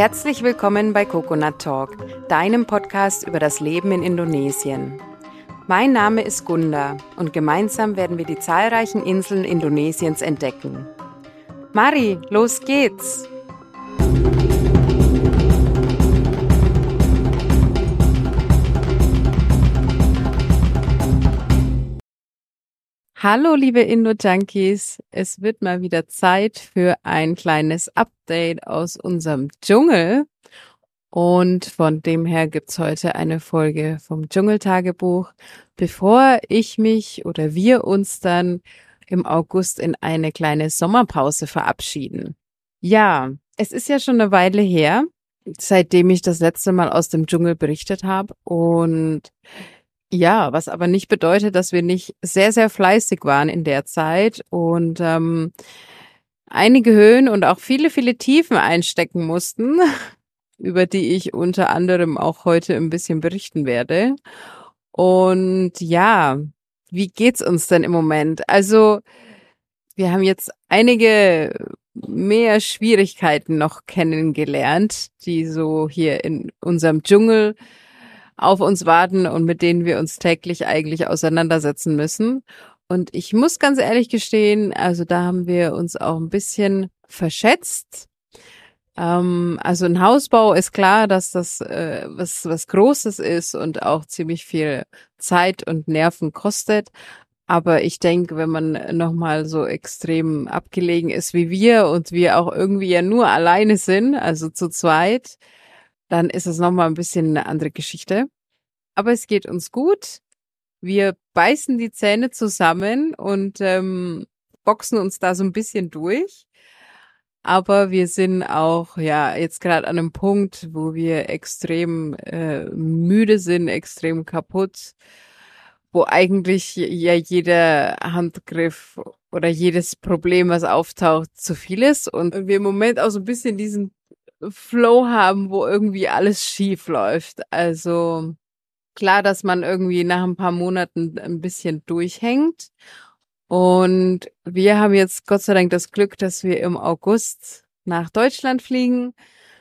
Herzlich willkommen bei Coconut Talk, deinem Podcast über das Leben in Indonesien. Mein Name ist Gunda und gemeinsam werden wir die zahlreichen Inseln Indonesiens entdecken. Mari, los geht's! Hallo, liebe Indo-Junkies. Es wird mal wieder Zeit für ein kleines Update aus unserem Dschungel. Und von dem her gibt's heute eine Folge vom Dschungeltagebuch, bevor ich mich oder wir uns dann im August in eine kleine Sommerpause verabschieden. Ja, es ist ja schon eine Weile her, seitdem ich das letzte Mal aus dem Dschungel berichtet habe. Und ja, was aber nicht bedeutet, dass wir nicht sehr, sehr fleißig waren in der Zeit und ähm, einige Höhen und auch viele, viele Tiefen einstecken mussten, über die ich unter anderem auch heute ein bisschen berichten werde. Und ja, wie geht's uns denn im Moment? Also, wir haben jetzt einige mehr Schwierigkeiten noch kennengelernt, die so hier in unserem Dschungel auf uns warten und mit denen wir uns täglich eigentlich auseinandersetzen müssen. Und ich muss ganz ehrlich gestehen, also da haben wir uns auch ein bisschen verschätzt. Ähm, also ein Hausbau ist klar, dass das äh, was, was Großes ist und auch ziemlich viel Zeit und Nerven kostet. Aber ich denke, wenn man nochmal so extrem abgelegen ist wie wir und wir auch irgendwie ja nur alleine sind, also zu zweit, dann ist es nochmal ein bisschen eine andere Geschichte. Aber es geht uns gut. Wir beißen die Zähne zusammen und ähm, boxen uns da so ein bisschen durch. Aber wir sind auch, ja, jetzt gerade an einem Punkt, wo wir extrem äh, müde sind, extrem kaputt, wo eigentlich ja jeder Handgriff oder jedes Problem, was auftaucht, zu viel ist. Und wir im Moment auch so ein bisschen diesen Flow haben, wo irgendwie alles schief läuft. Also klar, dass man irgendwie nach ein paar Monaten ein bisschen durchhängt. Und wir haben jetzt Gott sei Dank das Glück, dass wir im August nach Deutschland fliegen.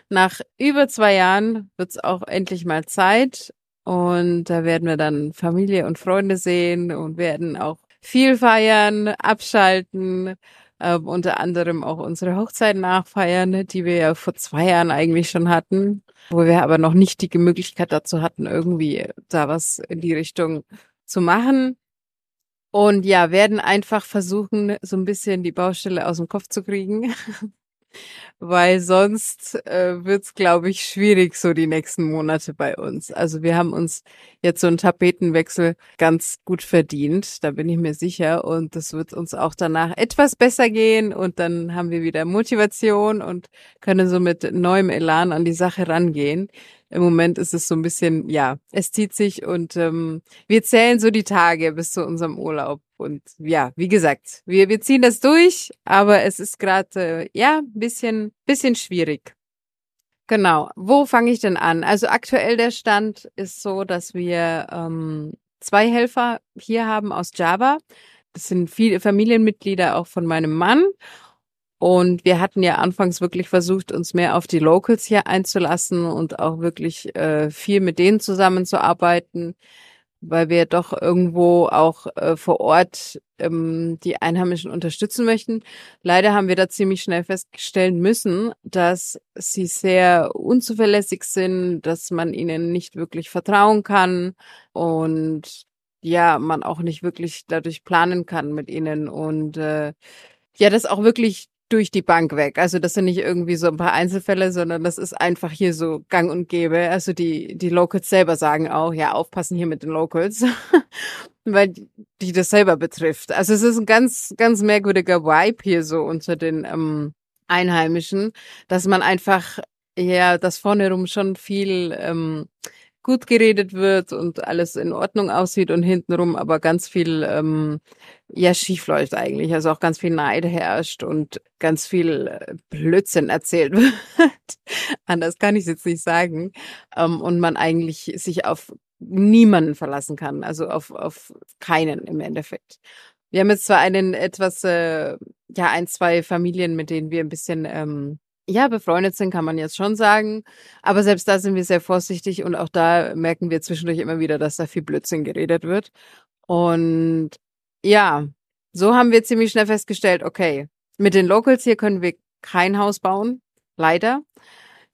Nach über zwei Jahren wird es auch endlich mal Zeit. Und da werden wir dann Familie und Freunde sehen und werden auch viel feiern, abschalten, äh, unter anderem auch unsere Hochzeit nachfeiern, die wir ja vor zwei Jahren eigentlich schon hatten, wo wir aber noch nicht die Möglichkeit dazu hatten, irgendwie da was in die Richtung zu machen. Und ja, werden einfach versuchen, so ein bisschen die Baustelle aus dem Kopf zu kriegen. weil sonst äh, wird's, glaube ich, schwierig so die nächsten Monate bei uns. Also wir haben uns jetzt so einen Tapetenwechsel ganz gut verdient, da bin ich mir sicher. Und das wird uns auch danach etwas besser gehen und dann haben wir wieder Motivation und können so mit neuem Elan an die Sache rangehen. Im Moment ist es so ein bisschen, ja, es zieht sich und ähm, wir zählen so die Tage bis zu unserem Urlaub. Und ja, wie gesagt, wir, wir ziehen das durch, aber es ist gerade, äh, ja, ein bisschen, bisschen schwierig. Genau. Wo fange ich denn an? Also aktuell der Stand ist so, dass wir ähm, zwei Helfer hier haben aus Java. Das sind viele Familienmitglieder auch von meinem Mann. Und wir hatten ja anfangs wirklich versucht, uns mehr auf die Locals hier einzulassen und auch wirklich äh, viel mit denen zusammenzuarbeiten, weil wir doch irgendwo auch äh, vor Ort ähm, die Einheimischen unterstützen möchten. Leider haben wir da ziemlich schnell feststellen müssen, dass sie sehr unzuverlässig sind, dass man ihnen nicht wirklich vertrauen kann und ja, man auch nicht wirklich dadurch planen kann mit ihnen und äh, ja, das auch wirklich durch die Bank weg. Also das sind nicht irgendwie so ein paar Einzelfälle, sondern das ist einfach hier so gang und gäbe. Also die, die Locals selber sagen auch, ja, aufpassen hier mit den Locals, weil die das selber betrifft. Also es ist ein ganz, ganz merkwürdiger Vibe hier so unter den ähm, Einheimischen, dass man einfach, ja, das vorne rum schon viel ähm, gut geredet wird und alles in Ordnung aussieht und hintenrum aber ganz viel ähm, ja schief läuft eigentlich. Also auch ganz viel Neid herrscht und ganz viel äh, Blödsinn erzählt wird. Anders kann ich es jetzt nicht sagen. Ähm, und man eigentlich sich auf niemanden verlassen kann, also auf, auf keinen im Endeffekt. Wir haben jetzt zwar einen etwas, äh, ja, ein, zwei Familien, mit denen wir ein bisschen ähm, ja, befreundet sind, kann man jetzt schon sagen. Aber selbst da sind wir sehr vorsichtig und auch da merken wir zwischendurch immer wieder, dass da viel Blödsinn geredet wird. Und ja, so haben wir ziemlich schnell festgestellt, okay, mit den Locals hier können wir kein Haus bauen, leider.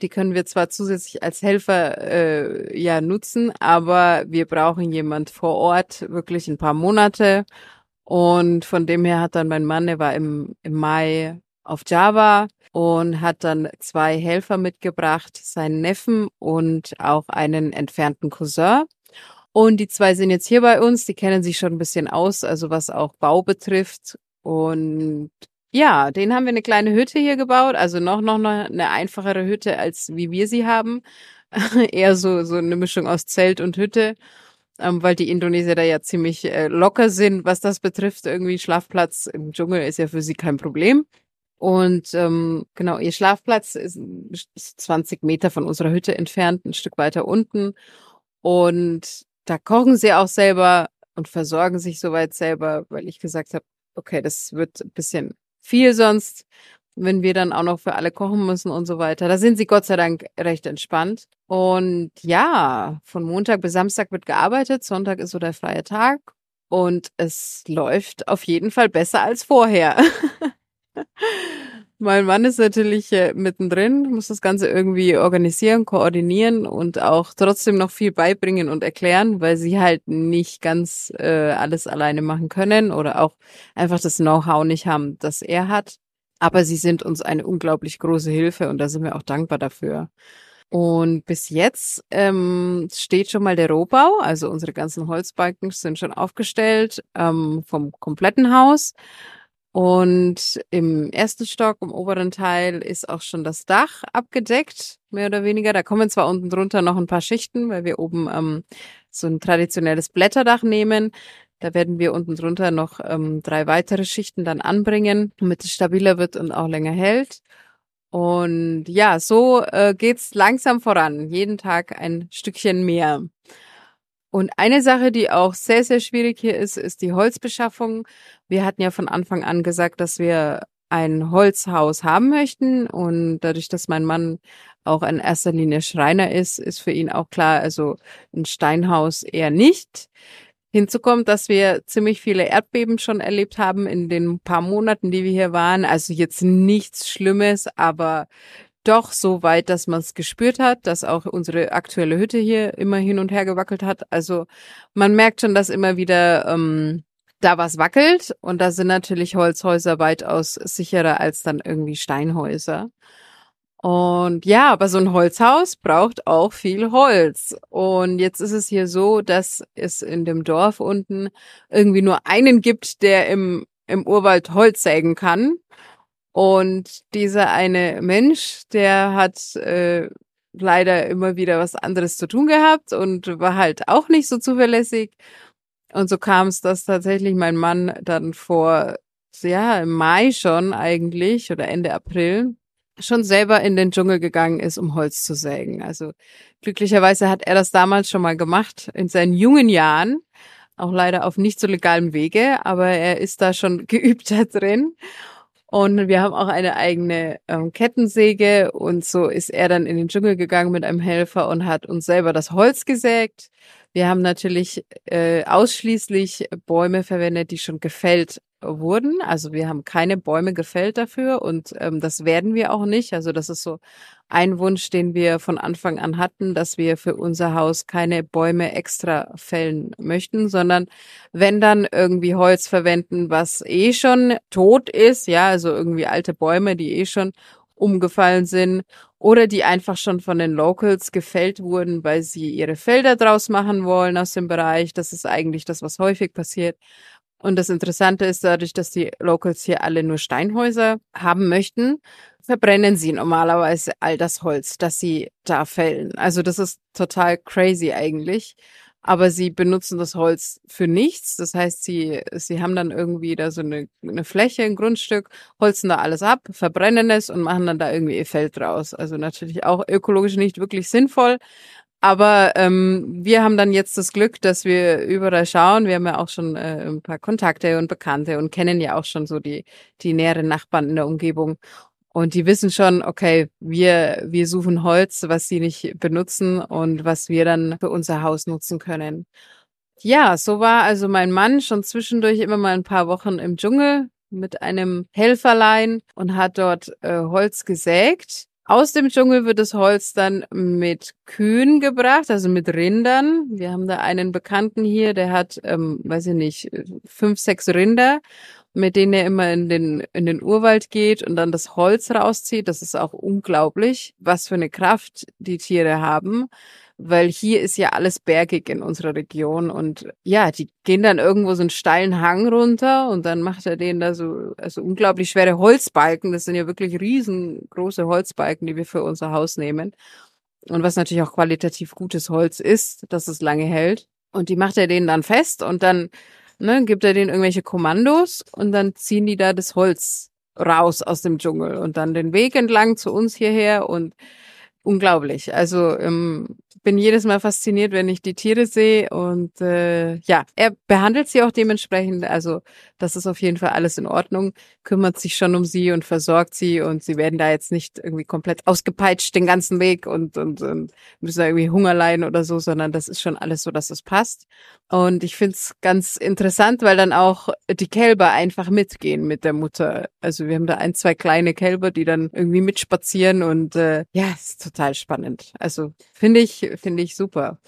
Die können wir zwar zusätzlich als Helfer äh, ja nutzen, aber wir brauchen jemand vor Ort, wirklich ein paar Monate. Und von dem her hat dann mein Mann, der war im, im Mai auf Java und hat dann zwei Helfer mitgebracht, seinen Neffen und auch einen entfernten Cousin. Und die zwei sind jetzt hier bei uns, die kennen sich schon ein bisschen aus, also was auch Bau betrifft. Und ja, den haben wir eine kleine Hütte hier gebaut, also noch, noch eine einfachere Hütte, als wie wir sie haben. Eher so, so eine Mischung aus Zelt und Hütte, ähm, weil die Indonesier da ja ziemlich äh, locker sind, was das betrifft. Irgendwie Schlafplatz im Dschungel ist ja für sie kein Problem. Und ähm, genau, ihr Schlafplatz ist, ist 20 Meter von unserer Hütte entfernt, ein Stück weiter unten. Und da kochen sie auch selber und versorgen sich soweit selber, weil ich gesagt habe, okay, das wird ein bisschen viel sonst, wenn wir dann auch noch für alle kochen müssen und so weiter. Da sind sie Gott sei Dank recht entspannt. Und ja, von Montag bis Samstag wird gearbeitet, Sonntag ist so der freie Tag und es läuft auf jeden Fall besser als vorher. Mein Mann ist natürlich äh, mittendrin, muss das Ganze irgendwie organisieren, koordinieren und auch trotzdem noch viel beibringen und erklären, weil sie halt nicht ganz äh, alles alleine machen können oder auch einfach das Know-how nicht haben, das er hat. Aber sie sind uns eine unglaublich große Hilfe und da sind wir auch dankbar dafür. Und bis jetzt ähm, steht schon mal der Rohbau, also unsere ganzen Holzbalken sind schon aufgestellt ähm, vom kompletten Haus. Und im ersten Stock, im oberen Teil, ist auch schon das Dach abgedeckt, mehr oder weniger. Da kommen zwar unten drunter noch ein paar Schichten, weil wir oben ähm, so ein traditionelles Blätterdach nehmen. Da werden wir unten drunter noch ähm, drei weitere Schichten dann anbringen, damit es stabiler wird und auch länger hält. Und ja, so äh, geht's langsam voran. Jeden Tag ein Stückchen mehr. Und eine Sache, die auch sehr, sehr schwierig hier ist, ist die Holzbeschaffung. Wir hatten ja von Anfang an gesagt, dass wir ein Holzhaus haben möchten. Und dadurch, dass mein Mann auch in erster Linie Schreiner ist, ist für ihn auch klar, also ein Steinhaus eher nicht. Hinzu kommt, dass wir ziemlich viele Erdbeben schon erlebt haben in den paar Monaten, die wir hier waren. Also jetzt nichts Schlimmes, aber doch so weit, dass man es gespürt hat, dass auch unsere aktuelle Hütte hier immer hin und her gewackelt hat. Also man merkt schon, dass immer wieder ähm, da was wackelt und da sind natürlich Holzhäuser weitaus sicherer als dann irgendwie Steinhäuser. Und ja, aber so ein Holzhaus braucht auch viel Holz. Und jetzt ist es hier so, dass es in dem Dorf unten irgendwie nur einen gibt, der im, im Urwald Holz sägen kann. Und dieser eine Mensch, der hat äh, leider immer wieder was anderes zu tun gehabt und war halt auch nicht so zuverlässig. Und so kam es, dass tatsächlich mein Mann dann vor, ja, im Mai schon eigentlich oder Ende April schon selber in den Dschungel gegangen ist, um Holz zu sägen. Also glücklicherweise hat er das damals schon mal gemacht in seinen jungen Jahren, auch leider auf nicht so legalem Wege, aber er ist da schon geübt da drin. Und wir haben auch eine eigene ähm, Kettensäge und so ist er dann in den Dschungel gegangen mit einem Helfer und hat uns selber das Holz gesägt. Wir haben natürlich äh, ausschließlich Bäume verwendet, die schon gefällt wurden. Also wir haben keine Bäume gefällt dafür und ähm, das werden wir auch nicht. Also das ist so ein Wunsch, den wir von Anfang an hatten, dass wir für unser Haus keine Bäume extra fällen möchten, sondern wenn dann irgendwie Holz verwenden, was eh schon tot ist, ja, also irgendwie alte Bäume, die eh schon umgefallen sind oder die einfach schon von den Locals gefällt wurden, weil sie ihre Felder draus machen wollen aus dem Bereich. Das ist eigentlich das, was häufig passiert. Und das Interessante ist dadurch, dass die Locals hier alle nur Steinhäuser haben möchten, verbrennen sie normalerweise all das Holz, das sie da fällen. Also das ist total crazy eigentlich. Aber sie benutzen das Holz für nichts. Das heißt, sie, sie haben dann irgendwie da so eine, eine Fläche, ein Grundstück, holzen da alles ab, verbrennen es und machen dann da irgendwie ihr Feld draus. Also natürlich auch ökologisch nicht wirklich sinnvoll, aber ähm, wir haben dann jetzt das Glück, dass wir überall schauen. Wir haben ja auch schon äh, ein paar Kontakte und Bekannte und kennen ja auch schon so die, die näheren Nachbarn in der Umgebung. Und die wissen schon, okay, wir, wir suchen Holz, was sie nicht benutzen und was wir dann für unser Haus nutzen können. Ja, so war also mein Mann schon zwischendurch immer mal ein paar Wochen im Dschungel mit einem Helferlein und hat dort äh, Holz gesägt. Aus dem Dschungel wird das Holz dann mit Kühen gebracht, also mit Rindern. Wir haben da einen Bekannten hier, der hat, ähm, weiß ich nicht, fünf, sechs Rinder, mit denen er immer in den, in den Urwald geht und dann das Holz rauszieht. Das ist auch unglaublich, was für eine Kraft die Tiere haben weil hier ist ja alles bergig in unserer Region und ja, die gehen dann irgendwo so einen steilen Hang runter und dann macht er denen da so also unglaublich schwere Holzbalken. Das sind ja wirklich riesengroße Holzbalken, die wir für unser Haus nehmen. Und was natürlich auch qualitativ gutes Holz ist, dass es lange hält. Und die macht er denen dann fest und dann ne, gibt er denen irgendwelche Kommandos und dann ziehen die da das Holz raus aus dem Dschungel und dann den Weg entlang zu uns hierher und unglaublich. Also ähm, bin jedes Mal fasziniert, wenn ich die Tiere sehe und äh, ja, er behandelt sie auch dementsprechend. Also das ist auf jeden Fall alles in Ordnung, kümmert sich schon um sie und versorgt sie und sie werden da jetzt nicht irgendwie komplett ausgepeitscht den ganzen Weg und, und, und müssen da irgendwie Hunger leiden oder so, sondern das ist schon alles so, dass es passt. Und ich find's ganz interessant, weil dann auch die Kälber einfach mitgehen mit der Mutter. Also wir haben da ein, zwei kleine Kälber, die dann irgendwie mitspazieren und äh, ja, ist total spannend. Also finde ich, finde ich super.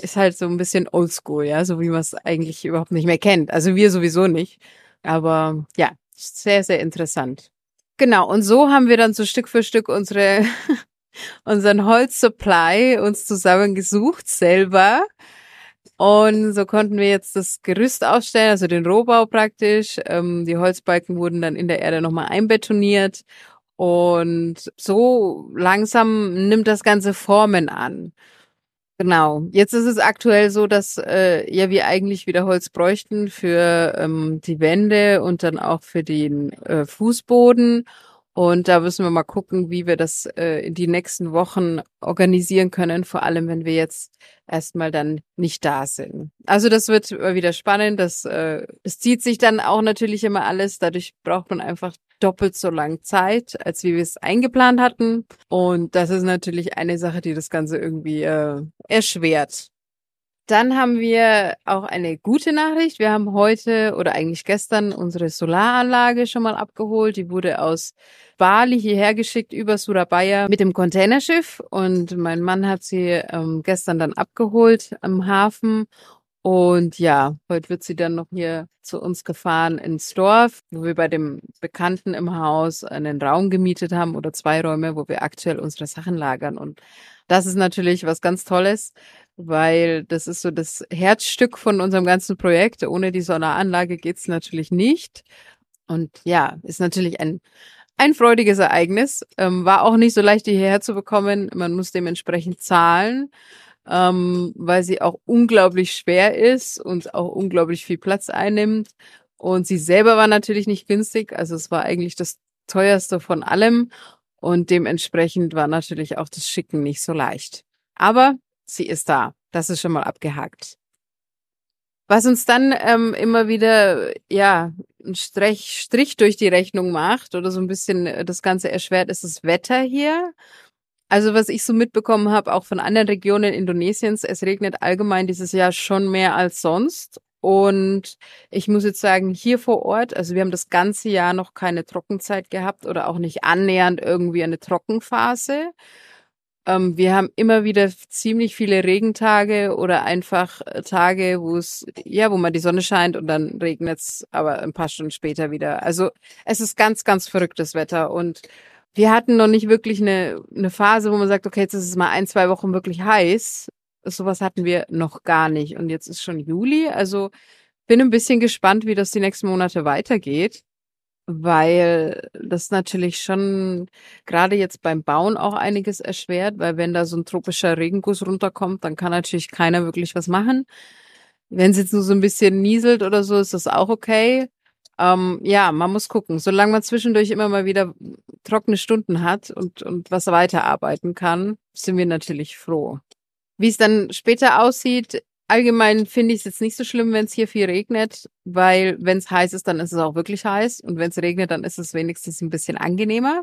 Ist halt so ein bisschen oldschool, ja, so wie man es eigentlich überhaupt nicht mehr kennt. Also wir sowieso nicht. Aber ja, sehr, sehr interessant. Genau, und so haben wir dann so Stück für Stück unsere, unseren Holzsupply uns zusammengesucht selber. Und so konnten wir jetzt das Gerüst aufstellen, also den Rohbau praktisch. Ähm, die Holzbalken wurden dann in der Erde nochmal einbetoniert. Und so langsam nimmt das Ganze Formen an. Genau. Jetzt ist es aktuell so, dass äh, ja wir eigentlich wieder Holz bräuchten für ähm, die Wände und dann auch für den äh, Fußboden. Und da müssen wir mal gucken, wie wir das äh, in die nächsten Wochen organisieren können, vor allem wenn wir jetzt erstmal dann nicht da sind. Also das wird wieder spannend. Das, äh, das zieht sich dann auch natürlich immer alles. Dadurch braucht man einfach doppelt so lang Zeit, als wie wir es eingeplant hatten. Und das ist natürlich eine Sache, die das Ganze irgendwie äh, erschwert. Dann haben wir auch eine gute Nachricht. Wir haben heute oder eigentlich gestern unsere Solaranlage schon mal abgeholt. Die wurde aus Bali hierher geschickt über Surabaya mit dem Containerschiff und mein Mann hat sie ähm, gestern dann abgeholt am Hafen und ja, heute wird sie dann noch hier zu uns gefahren ins Dorf, wo wir bei dem Bekannten im Haus einen Raum gemietet haben oder zwei Räume, wo wir aktuell unsere Sachen lagern. Und das ist natürlich was ganz Tolles, weil das ist so das Herzstück von unserem ganzen Projekt. Ohne die Solaranlage geht's natürlich nicht. Und ja, ist natürlich ein ein freudiges Ereignis. Ähm, war auch nicht so leicht, die hierher zu bekommen. Man muss dementsprechend zahlen ähm, weil sie auch unglaublich schwer ist und auch unglaublich viel Platz einnimmt. Und sie selber war natürlich nicht günstig, also es war eigentlich das teuerste von allem und dementsprechend war natürlich auch das Schicken nicht so leicht. Aber sie ist da, das ist schon mal abgehakt. Was uns dann ähm, immer wieder, ja, ein Strich, Strich durch die Rechnung macht oder so ein bisschen das Ganze erschwert, ist das Wetter hier. Also was ich so mitbekommen habe, auch von anderen Regionen Indonesiens, es regnet allgemein dieses Jahr schon mehr als sonst. Und ich muss jetzt sagen, hier vor Ort, also wir haben das ganze Jahr noch keine Trockenzeit gehabt oder auch nicht annähernd irgendwie eine Trockenphase. Ähm, wir haben immer wieder ziemlich viele Regentage oder einfach Tage, wo es, ja, wo man die Sonne scheint und dann regnet es aber ein paar Stunden später wieder. Also es ist ganz, ganz verrücktes Wetter und wir hatten noch nicht wirklich eine, eine Phase, wo man sagt, okay, jetzt ist es mal ein, zwei Wochen wirklich heiß. Sowas hatten wir noch gar nicht. Und jetzt ist schon Juli. Also bin ein bisschen gespannt, wie das die nächsten Monate weitergeht, weil das natürlich schon gerade jetzt beim Bauen auch einiges erschwert, weil wenn da so ein tropischer Regenguss runterkommt, dann kann natürlich keiner wirklich was machen. Wenn es jetzt nur so ein bisschen nieselt oder so, ist das auch okay. Ähm, ja, man muss gucken. Solange man zwischendurch immer mal wieder trockene Stunden hat und, und was weiterarbeiten kann, sind wir natürlich froh. Wie es dann später aussieht, allgemein finde ich es jetzt nicht so schlimm, wenn es hier viel regnet, weil wenn es heiß ist, dann ist es auch wirklich heiß und wenn es regnet, dann ist es wenigstens ein bisschen angenehmer.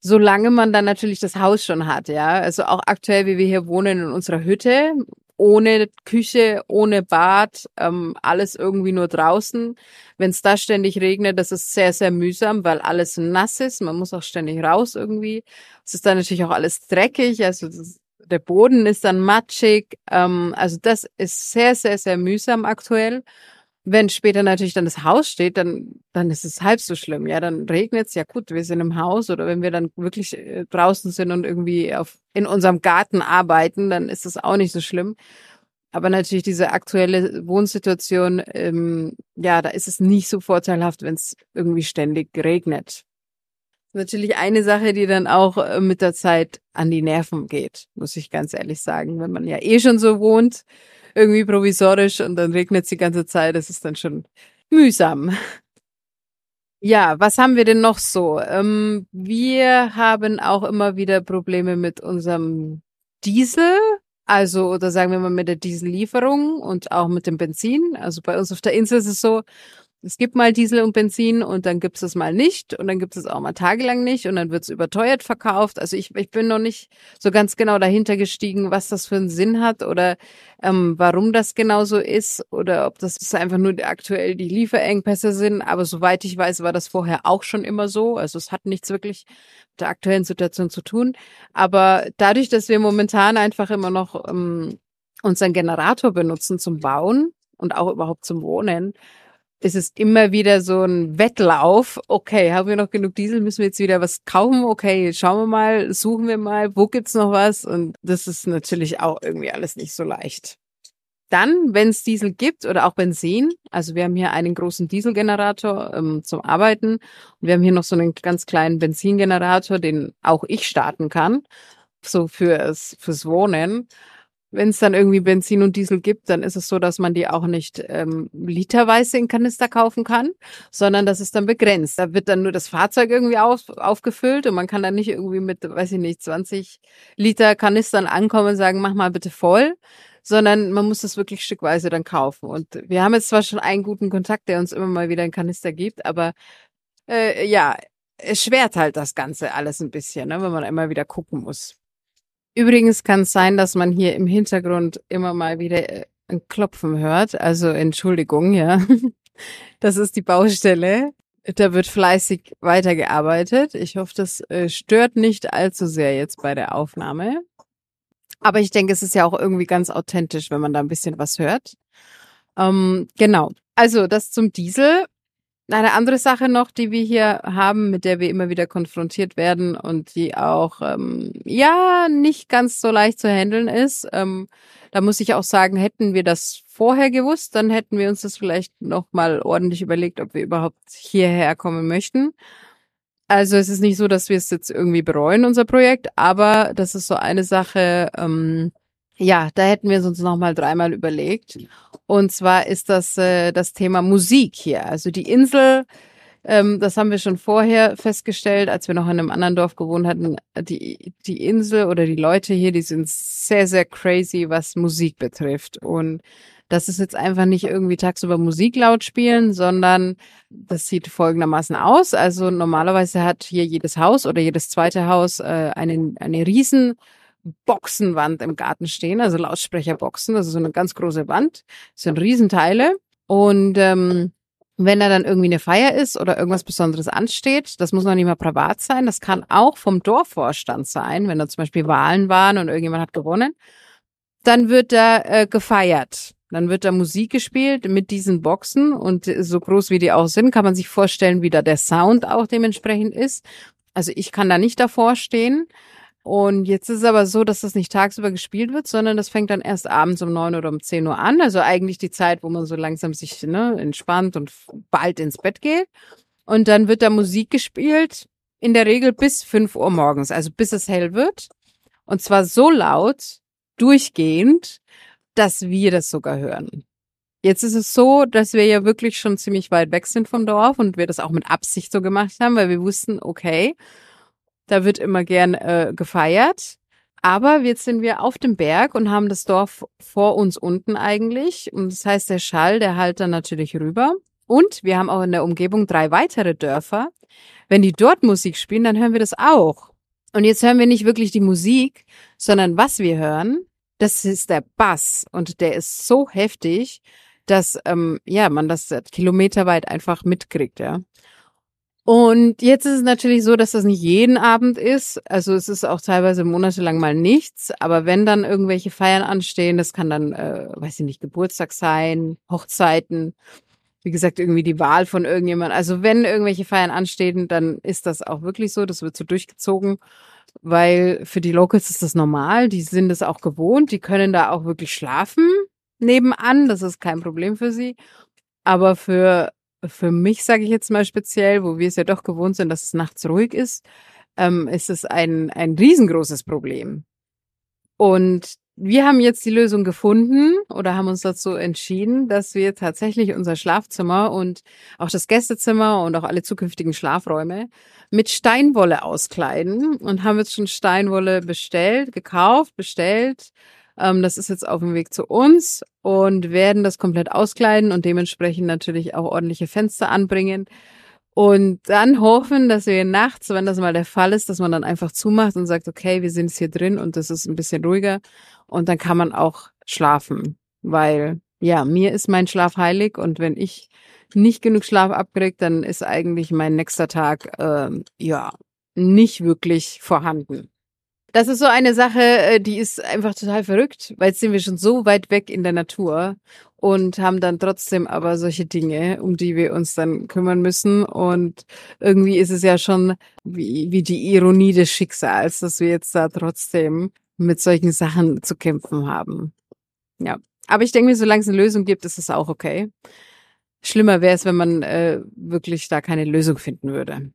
solange man dann natürlich das Haus schon hat, ja. Also auch aktuell, wie wir hier wohnen in unserer Hütte, ohne Küche, ohne Bad, ähm, alles irgendwie nur draußen. Wenn es da ständig regnet, das ist sehr, sehr mühsam, weil alles nass ist. Man muss auch ständig raus irgendwie. Es ist dann natürlich auch alles dreckig, also das, der Boden ist dann matschig. Ähm, also das ist sehr, sehr, sehr mühsam aktuell. Wenn später natürlich dann das Haus steht, dann, dann ist es halb so schlimm. Ja, dann regnet es, ja gut, wir sind im Haus oder wenn wir dann wirklich äh, draußen sind und irgendwie auf, in unserem Garten arbeiten, dann ist das auch nicht so schlimm. Aber natürlich diese aktuelle Wohnsituation, ähm, ja, da ist es nicht so vorteilhaft, wenn es irgendwie ständig regnet. Natürlich eine Sache, die dann auch äh, mit der Zeit an die Nerven geht, muss ich ganz ehrlich sagen. Wenn man ja eh schon so wohnt, irgendwie provisorisch und dann regnet es die ganze Zeit. Das ist dann schon mühsam. Ja, was haben wir denn noch so? Ähm, wir haben auch immer wieder Probleme mit unserem Diesel. Also, oder sagen wir mal mit der Diesellieferung und auch mit dem Benzin. Also bei uns auf der Insel ist es so, es gibt mal Diesel und Benzin und dann gibt es es mal nicht und dann gibt es auch mal tagelang nicht und dann wird es überteuert verkauft. Also ich, ich bin noch nicht so ganz genau dahinter gestiegen, was das für einen Sinn hat oder ähm, warum das genau so ist oder ob das einfach nur aktuell die Lieferengpässe sind. Aber soweit ich weiß, war das vorher auch schon immer so. Also es hat nichts wirklich mit der aktuellen Situation zu tun. Aber dadurch, dass wir momentan einfach immer noch ähm, unseren Generator benutzen zum Bauen und auch überhaupt zum Wohnen, ist es immer wieder so ein Wettlauf. Okay, haben wir noch genug Diesel? Müssen wir jetzt wieder was kaufen? Okay, schauen wir mal, suchen wir mal, wo gibt's noch was? Und das ist natürlich auch irgendwie alles nicht so leicht. Dann, wenn es Diesel gibt oder auch Benzin, also wir haben hier einen großen Dieselgenerator ähm, zum Arbeiten und wir haben hier noch so einen ganz kleinen Benzingenerator, den auch ich starten kann, so fürs, fürs Wohnen. Wenn es dann irgendwie Benzin und Diesel gibt, dann ist es so, dass man die auch nicht ähm, literweise in Kanister kaufen kann, sondern das ist dann begrenzt. Da wird dann nur das Fahrzeug irgendwie auf, aufgefüllt und man kann dann nicht irgendwie mit, weiß ich nicht, 20 Liter Kanistern ankommen und sagen, mach mal bitte voll, sondern man muss das wirklich stückweise dann kaufen. Und wir haben jetzt zwar schon einen guten Kontakt, der uns immer mal wieder einen Kanister gibt, aber äh, ja, es schwert halt das Ganze alles ein bisschen, ne, wenn man immer wieder gucken muss. Übrigens kann es sein, dass man hier im Hintergrund immer mal wieder äh, ein Klopfen hört. Also Entschuldigung, ja. Das ist die Baustelle. Da wird fleißig weitergearbeitet. Ich hoffe, das äh, stört nicht allzu sehr jetzt bei der Aufnahme. Aber ich denke, es ist ja auch irgendwie ganz authentisch, wenn man da ein bisschen was hört. Ähm, genau. Also das zum Diesel. Eine andere Sache noch, die wir hier haben, mit der wir immer wieder konfrontiert werden und die auch ähm, ja nicht ganz so leicht zu handeln ist. Ähm, da muss ich auch sagen, hätten wir das vorher gewusst, dann hätten wir uns das vielleicht noch mal ordentlich überlegt, ob wir überhaupt hierher kommen möchten. Also es ist nicht so, dass wir es jetzt irgendwie bereuen, unser Projekt, aber das ist so eine Sache, ähm, ja, da hätten wir es uns nochmal dreimal überlegt. Und zwar ist das äh, das Thema Musik hier. Also die Insel, ähm, das haben wir schon vorher festgestellt, als wir noch in einem anderen Dorf gewohnt hatten. Die, die Insel oder die Leute hier, die sind sehr, sehr crazy, was Musik betrifft. Und das ist jetzt einfach nicht irgendwie tagsüber Musik laut spielen, sondern das sieht folgendermaßen aus. Also normalerweise hat hier jedes Haus oder jedes zweite Haus äh, eine, eine riesen Boxenwand im Garten stehen, also Lautsprecherboxen, also so eine ganz große Wand, das sind Riesenteile. Und ähm, wenn da dann irgendwie eine Feier ist oder irgendwas Besonderes ansteht, das muss noch nicht mal privat sein, das kann auch vom Dorfvorstand sein, wenn da zum Beispiel Wahlen waren und irgendjemand hat gewonnen, dann wird da äh, gefeiert. Dann wird da Musik gespielt mit diesen Boxen und so groß wie die auch sind, kann man sich vorstellen, wie da der Sound auch dementsprechend ist. Also ich kann da nicht davor stehen, und jetzt ist es aber so, dass das nicht tagsüber gespielt wird, sondern das fängt dann erst abends um neun oder um zehn Uhr an. Also eigentlich die Zeit, wo man so langsam sich ne, entspannt und bald ins Bett geht. Und dann wird da Musik gespielt, in der Regel bis fünf Uhr morgens, also bis es hell wird. Und zwar so laut, durchgehend, dass wir das sogar hören. Jetzt ist es so, dass wir ja wirklich schon ziemlich weit weg sind vom Dorf und wir das auch mit Absicht so gemacht haben, weil wir wussten, okay, da wird immer gern äh, gefeiert. Aber jetzt sind wir auf dem Berg und haben das Dorf vor uns unten eigentlich. Und das heißt, der Schall, der halt dann natürlich rüber. Und wir haben auch in der Umgebung drei weitere Dörfer. Wenn die dort Musik spielen, dann hören wir das auch. Und jetzt hören wir nicht wirklich die Musik, sondern was wir hören, das ist der Bass und der ist so heftig, dass ähm, ja man das kilometerweit einfach mitkriegt, ja. Und jetzt ist es natürlich so, dass das nicht jeden Abend ist. Also es ist auch teilweise monatelang mal nichts. Aber wenn dann irgendwelche Feiern anstehen, das kann dann, äh, weiß ich nicht, Geburtstag sein, Hochzeiten, wie gesagt, irgendwie die Wahl von irgendjemand. Also wenn irgendwelche Feiern anstehen, dann ist das auch wirklich so. Das wird so durchgezogen, weil für die Locals ist das normal. Die sind es auch gewohnt. Die können da auch wirklich schlafen nebenan. Das ist kein Problem für sie. Aber für für mich, sage ich jetzt mal speziell, wo wir es ja doch gewohnt sind, dass es nachts ruhig ist, ähm, ist es ein, ein riesengroßes Problem. Und wir haben jetzt die Lösung gefunden oder haben uns dazu entschieden, dass wir tatsächlich unser Schlafzimmer und auch das Gästezimmer und auch alle zukünftigen Schlafräume mit Steinwolle auskleiden und haben jetzt schon Steinwolle bestellt, gekauft, bestellt ähm, das ist jetzt auf dem Weg zu uns und werden das komplett auskleiden und dementsprechend natürlich auch ordentliche Fenster anbringen. Und dann hoffen, dass wir nachts, wenn das mal der Fall ist, dass man dann einfach zumacht und sagt, okay, wir sind jetzt hier drin und das ist ein bisschen ruhiger. Und dann kann man auch schlafen, weil ja, mir ist mein Schlaf heilig und wenn ich nicht genug Schlaf abkriege, dann ist eigentlich mein nächster Tag äh, ja nicht wirklich vorhanden. Das ist so eine Sache, äh, die ist einfach total verrückt, weil jetzt sind wir schon so weit weg in der Natur und haben dann trotzdem aber solche Dinge, um die wir uns dann kümmern müssen. Und irgendwie ist es ja schon wie, wie die Ironie des Schicksals, dass wir jetzt da trotzdem mit solchen Sachen zu kämpfen haben. Ja. Aber ich denke mir, solange es eine Lösung gibt, ist es auch okay. Schlimmer wäre es, wenn man äh, wirklich da keine Lösung finden würde.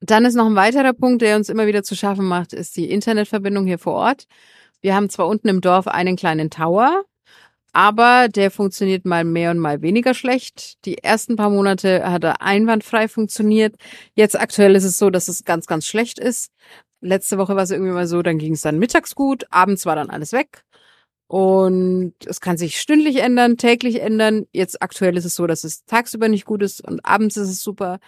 Dann ist noch ein weiterer Punkt, der uns immer wieder zu schaffen macht, ist die Internetverbindung hier vor Ort. Wir haben zwar unten im Dorf einen kleinen Tower, aber der funktioniert mal mehr und mal weniger schlecht. Die ersten paar Monate hat er einwandfrei funktioniert. Jetzt aktuell ist es so, dass es ganz, ganz schlecht ist. Letzte Woche war es irgendwie mal so, dann ging es dann mittags gut, abends war dann alles weg. Und es kann sich stündlich ändern, täglich ändern. Jetzt aktuell ist es so, dass es tagsüber nicht gut ist und abends ist es super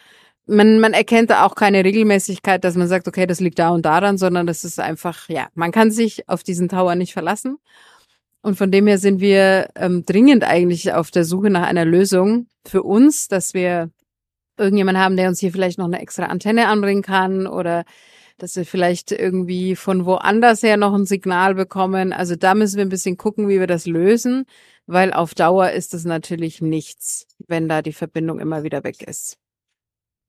man, man erkennt da auch keine Regelmäßigkeit, dass man sagt, okay, das liegt da und daran, sondern das ist einfach, ja, man kann sich auf diesen Tower nicht verlassen. Und von dem her sind wir ähm, dringend eigentlich auf der Suche nach einer Lösung für uns, dass wir irgendjemand haben, der uns hier vielleicht noch eine extra Antenne anbringen kann oder dass wir vielleicht irgendwie von woanders her noch ein Signal bekommen. Also da müssen wir ein bisschen gucken, wie wir das lösen, weil auf Dauer ist es natürlich nichts, wenn da die Verbindung immer wieder weg ist.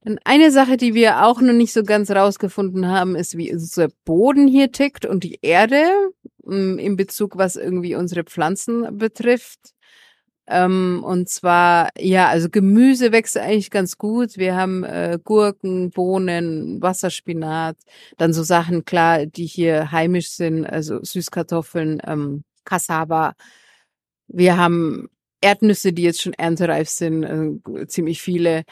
Und eine Sache, die wir auch noch nicht so ganz rausgefunden haben, ist, wie unser Boden hier tickt und die Erde mm, in Bezug, was irgendwie unsere Pflanzen betrifft. Ähm, und zwar, ja, also Gemüse wächst eigentlich ganz gut. Wir haben äh, Gurken, Bohnen, Wasserspinat, dann so Sachen, klar, die hier heimisch sind, also Süßkartoffeln, ähm, Cassava. Wir haben Erdnüsse, die jetzt schon erntereif sind, äh, ziemlich viele.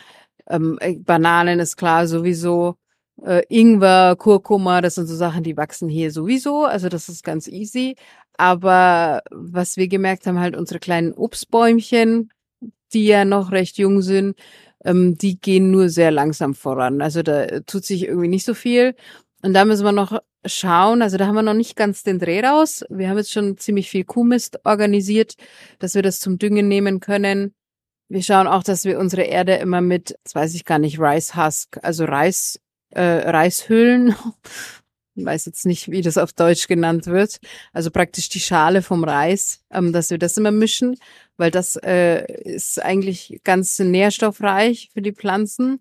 Ähm, äh, Bananen ist klar sowieso. Äh, Ingwer, Kurkuma, das sind so Sachen, die wachsen hier sowieso. Also das ist ganz easy. Aber was wir gemerkt haben, halt unsere kleinen Obstbäumchen, die ja noch recht jung sind, ähm, die gehen nur sehr langsam voran. Also da tut sich irgendwie nicht so viel. Und da müssen wir noch schauen. Also da haben wir noch nicht ganz den Dreh raus. Wir haben jetzt schon ziemlich viel Kuhmist organisiert, dass wir das zum Düngen nehmen können. Wir schauen auch, dass wir unsere Erde immer mit, das weiß ich gar nicht, Rice Husk, also Reis, äh, Reishüllen, ich weiß jetzt nicht, wie das auf Deutsch genannt wird, also praktisch die Schale vom Reis, ähm, dass wir das immer mischen, weil das äh, ist eigentlich ganz nährstoffreich für die Pflanzen.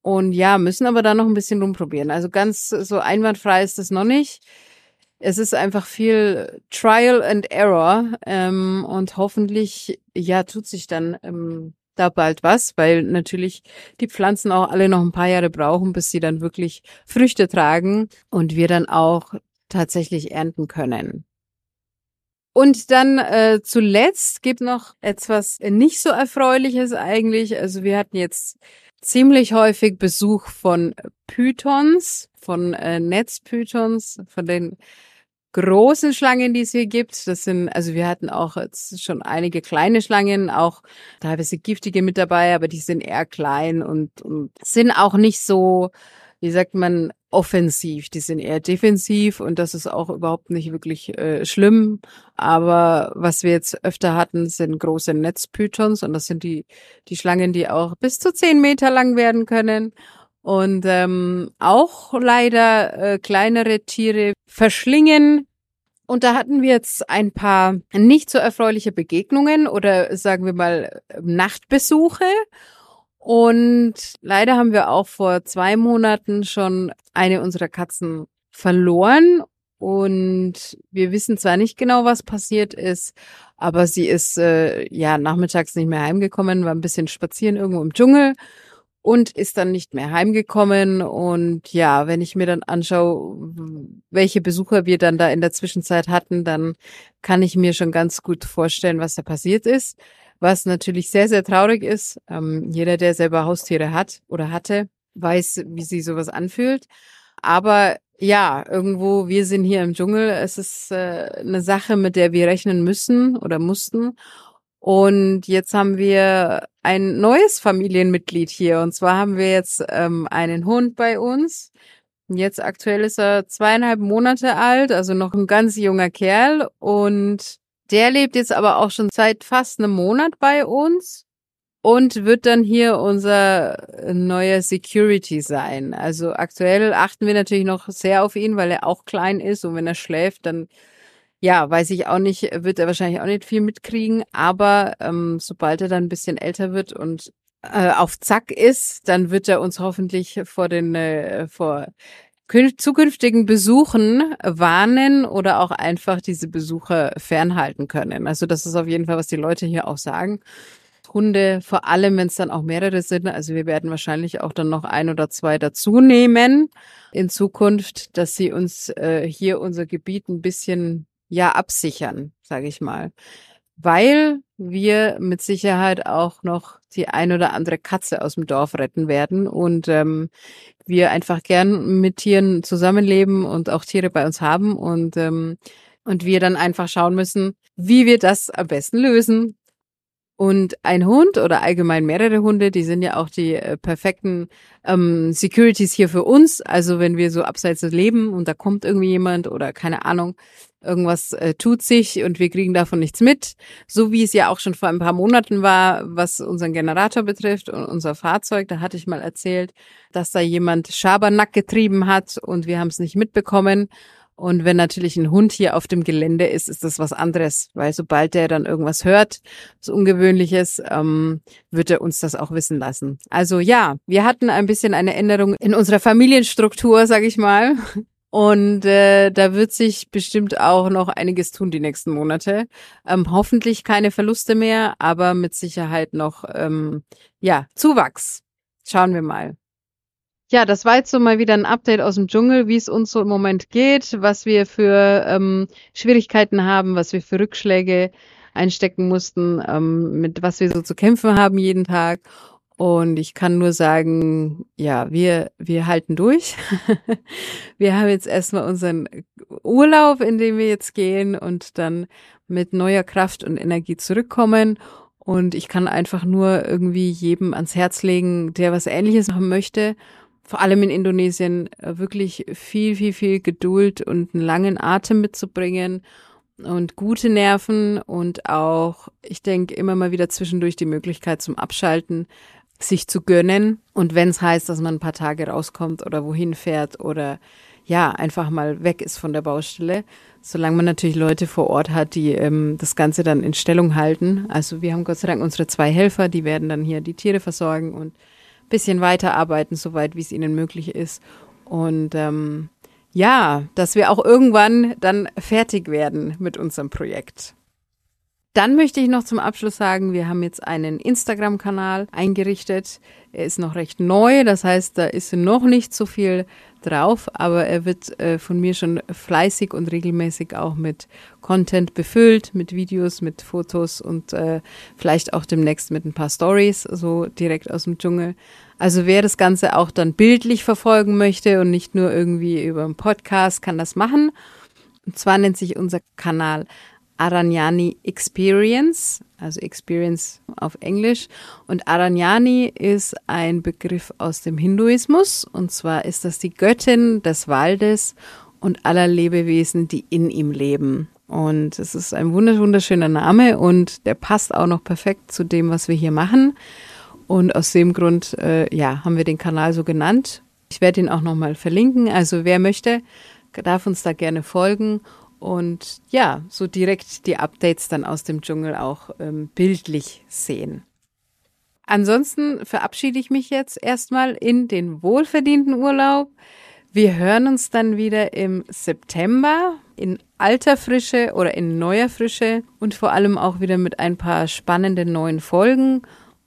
Und ja, müssen aber da noch ein bisschen rumprobieren. Also ganz so einwandfrei ist das noch nicht es ist einfach viel Trial and Error ähm, und hoffentlich ja tut sich dann ähm, da bald was, weil natürlich die Pflanzen auch alle noch ein paar Jahre brauchen, bis sie dann wirklich Früchte tragen und wir dann auch tatsächlich ernten können. Und dann äh, zuletzt gibt noch etwas nicht so erfreuliches eigentlich. Also wir hatten jetzt ziemlich häufig Besuch von Pythons, von äh, Netzpythons, von den großen Schlangen, die es hier gibt. Das sind, also wir hatten auch jetzt schon einige kleine Schlangen, auch teilweise giftige mit dabei, aber die sind eher klein und, und sind auch nicht so, wie sagt man, offensiv, die sind eher defensiv und das ist auch überhaupt nicht wirklich äh, schlimm. Aber was wir jetzt öfter hatten, sind große Netzpythons und das sind die, die Schlangen, die auch bis zu zehn Meter lang werden können und ähm, auch leider äh, kleinere Tiere verschlingen. Und da hatten wir jetzt ein paar nicht so erfreuliche Begegnungen oder sagen wir mal Nachtbesuche. Und leider haben wir auch vor zwei Monaten schon eine unserer Katzen verloren. Und wir wissen zwar nicht genau, was passiert ist, aber sie ist äh, ja nachmittags nicht mehr heimgekommen, war ein bisschen spazieren irgendwo im Dschungel und ist dann nicht mehr heimgekommen. Und ja, wenn ich mir dann anschaue, welche Besucher wir dann da in der Zwischenzeit hatten, dann kann ich mir schon ganz gut vorstellen, was da passiert ist. Was natürlich sehr, sehr traurig ist. Ähm, jeder, der selber Haustiere hat oder hatte, weiß, wie sich sowas anfühlt. Aber ja, irgendwo, wir sind hier im Dschungel. Es ist äh, eine Sache, mit der wir rechnen müssen oder mussten. Und jetzt haben wir ein neues Familienmitglied hier. Und zwar haben wir jetzt ähm, einen Hund bei uns. Jetzt aktuell ist er zweieinhalb Monate alt, also noch ein ganz junger Kerl. Und der lebt jetzt aber auch schon seit fast einem Monat bei uns und wird dann hier unser neuer Security sein. Also aktuell achten wir natürlich noch sehr auf ihn, weil er auch klein ist und wenn er schläft, dann ja, weiß ich auch nicht, wird er wahrscheinlich auch nicht viel mitkriegen, aber ähm, sobald er dann ein bisschen älter wird und äh, auf Zack ist, dann wird er uns hoffentlich vor den äh, vor zukünftigen Besuchen warnen oder auch einfach diese Besucher fernhalten können. Also das ist auf jeden Fall, was die Leute hier auch sagen. Hunde, vor allem wenn es dann auch mehrere sind. Also wir werden wahrscheinlich auch dann noch ein oder zwei dazu nehmen in Zukunft, dass sie uns äh, hier unser Gebiet ein bisschen ja absichern, sage ich mal, weil wir mit Sicherheit auch noch die ein oder andere Katze aus dem Dorf retten werden und ähm, wir einfach gern mit Tieren zusammenleben und auch Tiere bei uns haben und ähm, und wir dann einfach schauen müssen, wie wir das am besten lösen. Und ein Hund oder allgemein mehrere Hunde, die sind ja auch die äh, perfekten ähm, Securities hier für uns. Also wenn wir so abseits leben und da kommt irgendwie jemand oder keine Ahnung, irgendwas äh, tut sich und wir kriegen davon nichts mit, so wie es ja auch schon vor ein paar Monaten war, was unseren Generator betrifft und unser Fahrzeug. Da hatte ich mal erzählt, dass da jemand Schabernack getrieben hat und wir haben es nicht mitbekommen. Und wenn natürlich ein Hund hier auf dem Gelände ist, ist das was anderes, weil sobald der dann irgendwas hört, was Ungewöhnliches, ähm, wird er uns das auch wissen lassen. Also ja, wir hatten ein bisschen eine Änderung in unserer Familienstruktur, sag ich mal. Und äh, da wird sich bestimmt auch noch einiges tun die nächsten Monate. Ähm, hoffentlich keine Verluste mehr, aber mit Sicherheit noch ähm, ja Zuwachs. Schauen wir mal. Ja, das war jetzt so mal wieder ein Update aus dem Dschungel, wie es uns so im Moment geht, was wir für ähm, Schwierigkeiten haben, was wir für Rückschläge einstecken mussten, ähm, mit was wir so zu kämpfen haben jeden Tag. Und ich kann nur sagen, ja, wir, wir halten durch. wir haben jetzt erstmal unseren Urlaub, in den wir jetzt gehen und dann mit neuer Kraft und Energie zurückkommen. Und ich kann einfach nur irgendwie jedem ans Herz legen, der was Ähnliches machen möchte vor allem in Indonesien äh, wirklich viel, viel, viel Geduld und einen langen Atem mitzubringen und gute Nerven und auch, ich denke, immer mal wieder zwischendurch die Möglichkeit zum Abschalten, sich zu gönnen. Und wenn es heißt, dass man ein paar Tage rauskommt oder wohin fährt oder ja, einfach mal weg ist von der Baustelle, solange man natürlich Leute vor Ort hat, die ähm, das Ganze dann in Stellung halten. Also wir haben Gott sei Dank unsere zwei Helfer, die werden dann hier die Tiere versorgen und bisschen weiterarbeiten, soweit wie es ihnen möglich ist. Und ähm, ja, dass wir auch irgendwann dann fertig werden mit unserem Projekt. Dann möchte ich noch zum Abschluss sagen, wir haben jetzt einen Instagram-Kanal eingerichtet. Er ist noch recht neu, das heißt, da ist noch nicht so viel drauf, aber er wird äh, von mir schon fleißig und regelmäßig auch mit Content befüllt, mit Videos, mit Fotos und äh, vielleicht auch demnächst mit ein paar Stories, so direkt aus dem Dschungel. Also wer das Ganze auch dann bildlich verfolgen möchte und nicht nur irgendwie über einen Podcast, kann das machen. Und zwar nennt sich unser Kanal Aranyani Experience, also Experience auf Englisch. Und Aranyani ist ein Begriff aus dem Hinduismus. Und zwar ist das die Göttin des Waldes und aller Lebewesen, die in ihm leben. Und es ist ein wunderschöner Name und der passt auch noch perfekt zu dem, was wir hier machen. Und aus dem Grund, äh, ja, haben wir den Kanal so genannt. Ich werde ihn auch nochmal verlinken. Also wer möchte, darf uns da gerne folgen und ja, so direkt die Updates dann aus dem Dschungel auch ähm, bildlich sehen. Ansonsten verabschiede ich mich jetzt erstmal in den wohlverdienten Urlaub. Wir hören uns dann wieder im September in alter Frische oder in neuer Frische und vor allem auch wieder mit ein paar spannenden neuen Folgen.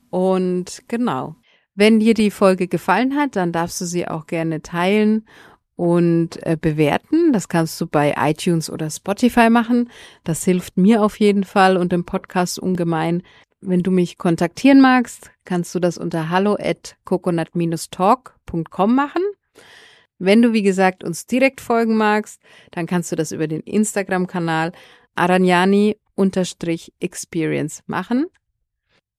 Und genau, wenn dir die Folge gefallen hat, dann darfst du sie auch gerne teilen und äh, bewerten. Das kannst du bei iTunes oder Spotify machen. Das hilft mir auf jeden Fall und dem Podcast ungemein. Wenn du mich kontaktieren magst, kannst du das unter hallo at coconut-talk.com machen. Wenn du, wie gesagt, uns direkt folgen magst, dann kannst du das über den Instagram-Kanal aranyani-experience machen.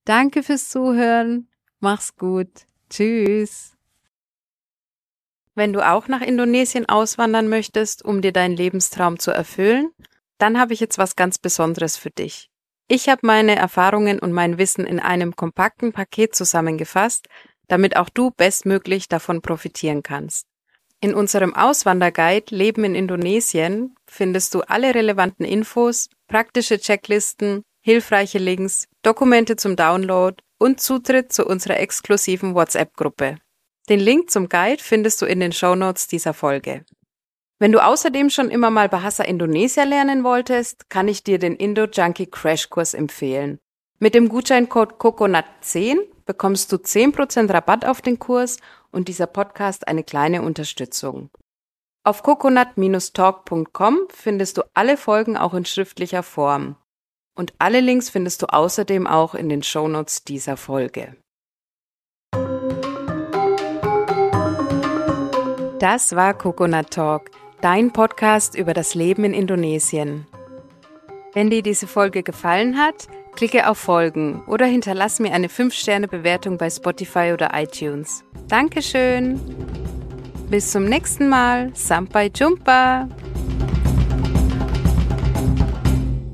Danke fürs Zuhören. Mach's gut. Tschüss. Wenn du auch nach Indonesien auswandern möchtest, um dir deinen Lebenstraum zu erfüllen, dann habe ich jetzt was ganz Besonderes für dich. Ich habe meine Erfahrungen und mein Wissen in einem kompakten Paket zusammengefasst, damit auch du bestmöglich davon profitieren kannst. In unserem Auswanderguide Leben in Indonesien findest du alle relevanten Infos, praktische Checklisten, hilfreiche Links, Dokumente zum Download und Zutritt zu unserer exklusiven WhatsApp-Gruppe. Den Link zum Guide findest du in den Shownotes dieser Folge. Wenn du außerdem schon immer mal Bahasa Indonesia lernen wolltest, kann ich dir den Indo Junkie Crash Kurs empfehlen. Mit dem Gutscheincode COCONUT10 bekommst du 10% Rabatt auf den Kurs und dieser Podcast eine kleine Unterstützung. Auf coconut-talk.com findest du alle Folgen auch in schriftlicher Form. Und alle Links findest du außerdem auch in den Shownotes dieser Folge. Das war Coconut Talk, dein Podcast über das Leben in Indonesien. Wenn dir diese Folge gefallen hat, klicke auf Folgen oder hinterlass mir eine 5-Sterne-Bewertung bei Spotify oder iTunes. Dankeschön. Bis zum nächsten Mal. Sampai Jumpa.